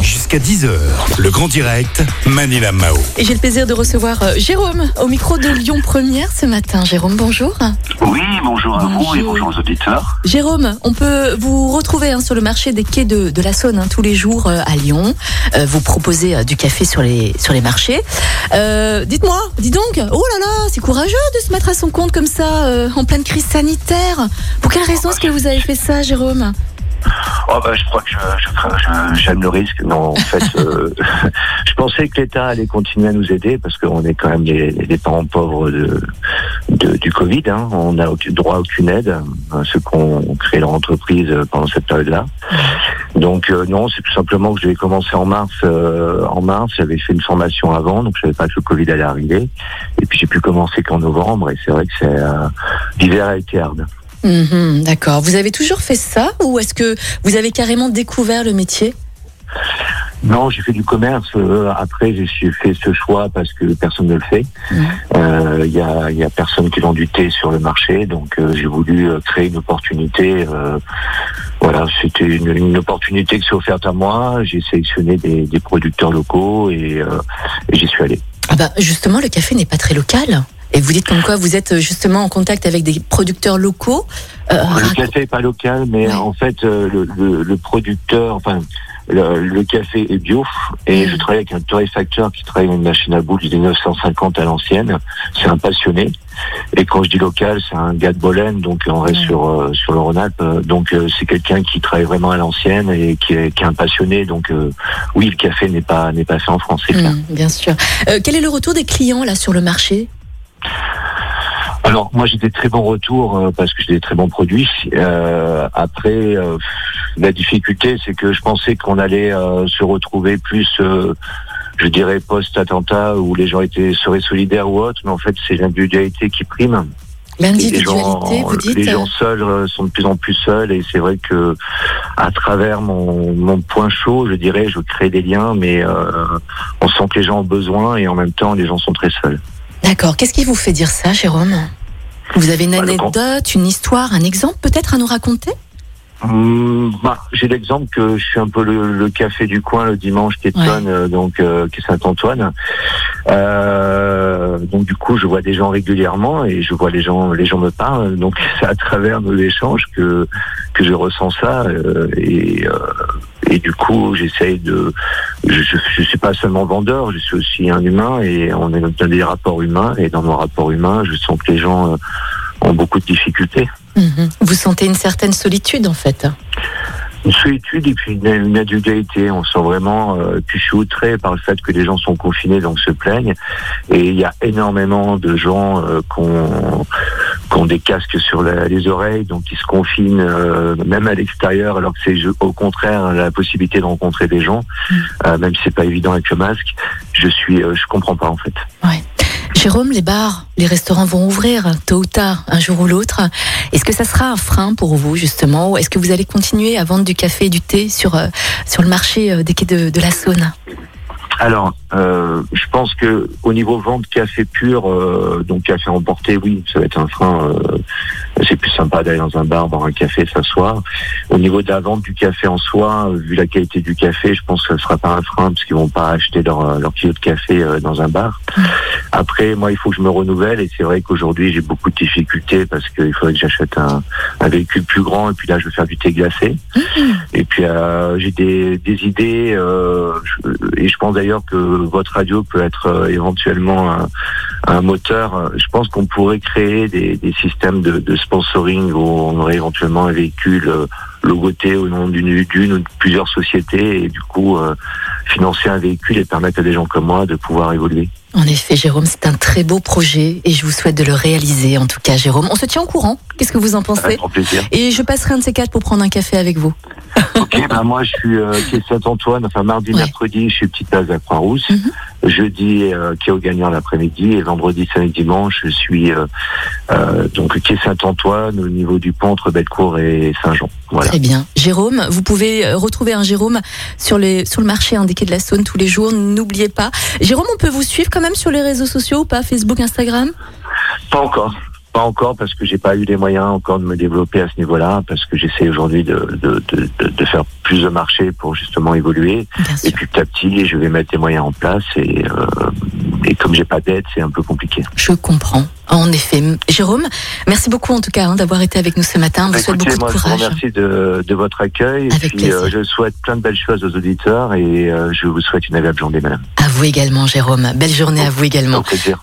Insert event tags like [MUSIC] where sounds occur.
Jusqu'à 10h, le grand direct, Manila Mao. Et j'ai le plaisir de recevoir euh, Jérôme au micro de Lyon Première ce matin. Jérôme, bonjour. Oui, bonjour à vous et Bonjour. bonjour aux auditeurs. Jérôme, on peut vous retrouver hein, sur le marché des quais de, de la Saône hein, tous les jours euh, à Lyon. Euh, vous proposez euh, du café sur les, sur les marchés. Euh, Dites-moi, dis donc, oh là là, c'est courageux de se mettre à son compte comme ça euh, en pleine crise sanitaire. Pour quelle raison est-ce que vous avez fait ça, Jérôme? Oh bah, je crois que je, j'aime le risque. Non, en [LAUGHS] fait, euh, [LAUGHS] je pensais que l'État allait continuer à nous aider parce qu'on est quand même les, les parents pauvres de, de- du Covid. hein. On n'a aucun droit à aucune aide, hein, ceux qui ont créé leur entreprise pendant cette période-là. Donc euh, non, c'est tout simplement que je vais commencer en mars. euh, en mars, j'avais fait une formation avant, donc je savais pas que le Covid allait arriver. Et puis j'ai pu commencer qu'en novembre. Et c'est vrai que c'est euh, l'hiver a été hard. Mhm, D'accord. Vous avez toujours fait ça ou est-ce que vous avez carrément découvert le métier? Non, j'ai fait du commerce. euh, après, j'ai fait ce choix parce que personne ne le fait. Mhm. Euh, Il y, a, il y a personne qui vend du thé sur le marché, donc euh, j'ai voulu créer une opportunité. euh, voilà, c'était une, une opportunité qui s'est offerte à moi. J'ai sélectionné des, des producteurs locaux et, et j'y suis allé. Ah bah, justement, le café n'est pas très local. Et vous dites comme quoi vous êtes euh, justement en contact avec des producteurs locaux. Euh, Le rac- café est pas local, mais Ouais. en fait, euh, le, le- le producteur, enfin, le, le café est bio. Et Mhm. je travaille avec un torréfacteur qui travaille avec une machine à boules des 1950 à l'ancienne. C'est un passionné. Et quand je dis local, c'est un gars de Bolène, donc on reste sur euh, sur le Rhône-Alpes. Euh, Donc euh, c'est quelqu'un qui travaille vraiment à l'ancienne et qui est, qui est un passionné. Donc euh, oui, le café n'est pas n'est pas fait en France, c'est. Hmm, bien sûr. Euh, quel est le retour des clients là sur le marché? Alors moi j'ai des très bons retours euh, parce que j'ai des très bons produits. Euh, après euh, la difficulté c'est que je pensais qu'on allait se retrouver plus je dirais post-attentat où les gens étaient seraient solidaires ou autres, mais en fait c'est l'individualité qui prime. Les gens, L'individualité, vous dites les gens seuls sont de plus en plus seuls et c'est vrai que à travers mon, mon point chaud, je dirais, je crée des liens, mais on sent que les gens ont besoin et en même temps les gens sont très seuls. D'accord. Qu'est-ce qui vous fait dire ça, Jérôme? Vous avez une Bah, anecdote, une histoire, un exemple peut-être à nous raconter? Hum, bah, j'ai l'exemple que je suis un peu le, le café du coin le dimanche qui Ouais. euh, donc euh, qui est Saint-Antoine. Euh, donc du coup, je vois des gens régulièrement et je vois les gens, les gens me parlent. Donc [LAUGHS] c'est à travers nos échanges que que je ressens ça et et du coup, j'essaye de. Je, je suis pas seulement vendeur, je suis aussi un humain et on est dans des rapports humains et dans nos rapports humains, je sens que les gens euh, ont beaucoup de difficultés. Mhm. Vous sentez une certaine solitude en fait. une solitude et puis une, une individualité. On sent vraiment, euh, puis je suis outré par le fait que les gens sont confinés, donc se plaignent. Et il y a énormément de gens euh, qui ont qui ont des casques sur la- les oreilles, donc qui se confinent euh, même à l'extérieur, alors que c'est au contraire la possibilité de rencontrer des gens, Mm. euh, même si c'est pas évident avec le masque. Je suis, euh, je comprends pas en fait. Ouais. Jérôme, les bars, les restaurants vont ouvrir tôt ou tard, un jour ou l'autre. Est-ce que ça sera un frein pour vous justement ou est-ce que vous allez continuer à vendre du café et du thé sur sur le marché des quais de, de la Saône? Alors, euh, je pense que au niveau vente café pur, euh, donc café emporté, oui, ça va être un frein. euh, c'est plus sympa d'aller dans un bar, boire un café, s'asseoir. Au niveau de la vente du café en soi, euh, vu la qualité du café, je pense que ce sera pas un frein parce qu'ils vont pas acheter leur, leur kilo de café dans un bar. Après, moi, il faut que je me renouvelle et c'est vrai qu'aujourd'hui, j'ai beaucoup de difficultés parce qu'il faudrait que j'achète un, un véhicule plus grand et puis là, je vais faire du thé glacé. Et puis, euh, j'ai des, des idées euh, je- et je pense d'ailleurs que votre radio peut être euh, éventuellement un, un moteur. Je pense qu'on pourrait créer des, des systèmes de, de sponsoring où on aurait éventuellement un véhicule euh, logoté au nom d'une d'une ou de plusieurs sociétés et du coup euh, financer un véhicule et permettre à des gens comme moi de pouvoir évoluer. En effet, Jérôme, c'est un très beau projet et je vous souhaite de le réaliser. En tout cas, Jérôme, on se tient au courant. Qu'est-ce que vous en pensez Avec grand plaisir. Et je passerai un de ces quatre pour prendre un café avec vous. Ok, ben moi je suis euh, quai Saint-Antoine, enfin mardi, Ouais. mercredi, je suis petite place à Croix-Rousse. Mhm. Jeudi, euh, quai au gagnant l'après-midi et vendredi, samedi, dimanche, je suis euh, euh, donc quai Saint-Antoine au niveau du pont entre Bellecour et Saint-Jean. Voilà. Très bien. Jérôme, vous pouvez euh, retrouver un Jérôme sur, les, sur le marché indiqué de la Saône tous les jours. N'oubliez pas. Jérôme, on peut vous suivre quand même sur les réseaux sociaux ou pas Facebook, Instagram? Pas encore. Pas encore parce que j'ai pas eu les moyens encore de me développer à ce niveau-là, parce que j'essaie aujourd'hui de, de, de, de, faire plus de marché pour justement évoluer. Et puis petit à petit, je vais mettre les moyens en place et, euh, et comme j'ai pas d'aide, c'est un peu compliqué. Je comprends. En effet. Jérôme, merci beaucoup en tout cas hein, d'avoir été avec nous ce matin. Souhaite Écoutez, beaucoup moi, de je vous remercie de, de votre accueil. Avec et puis, euh, je souhaite plein de belles choses aux auditeurs et euh, je vous souhaite une agréable journée, madame. À vous également, Jérôme. Belle journée à vous également. Au plaisir.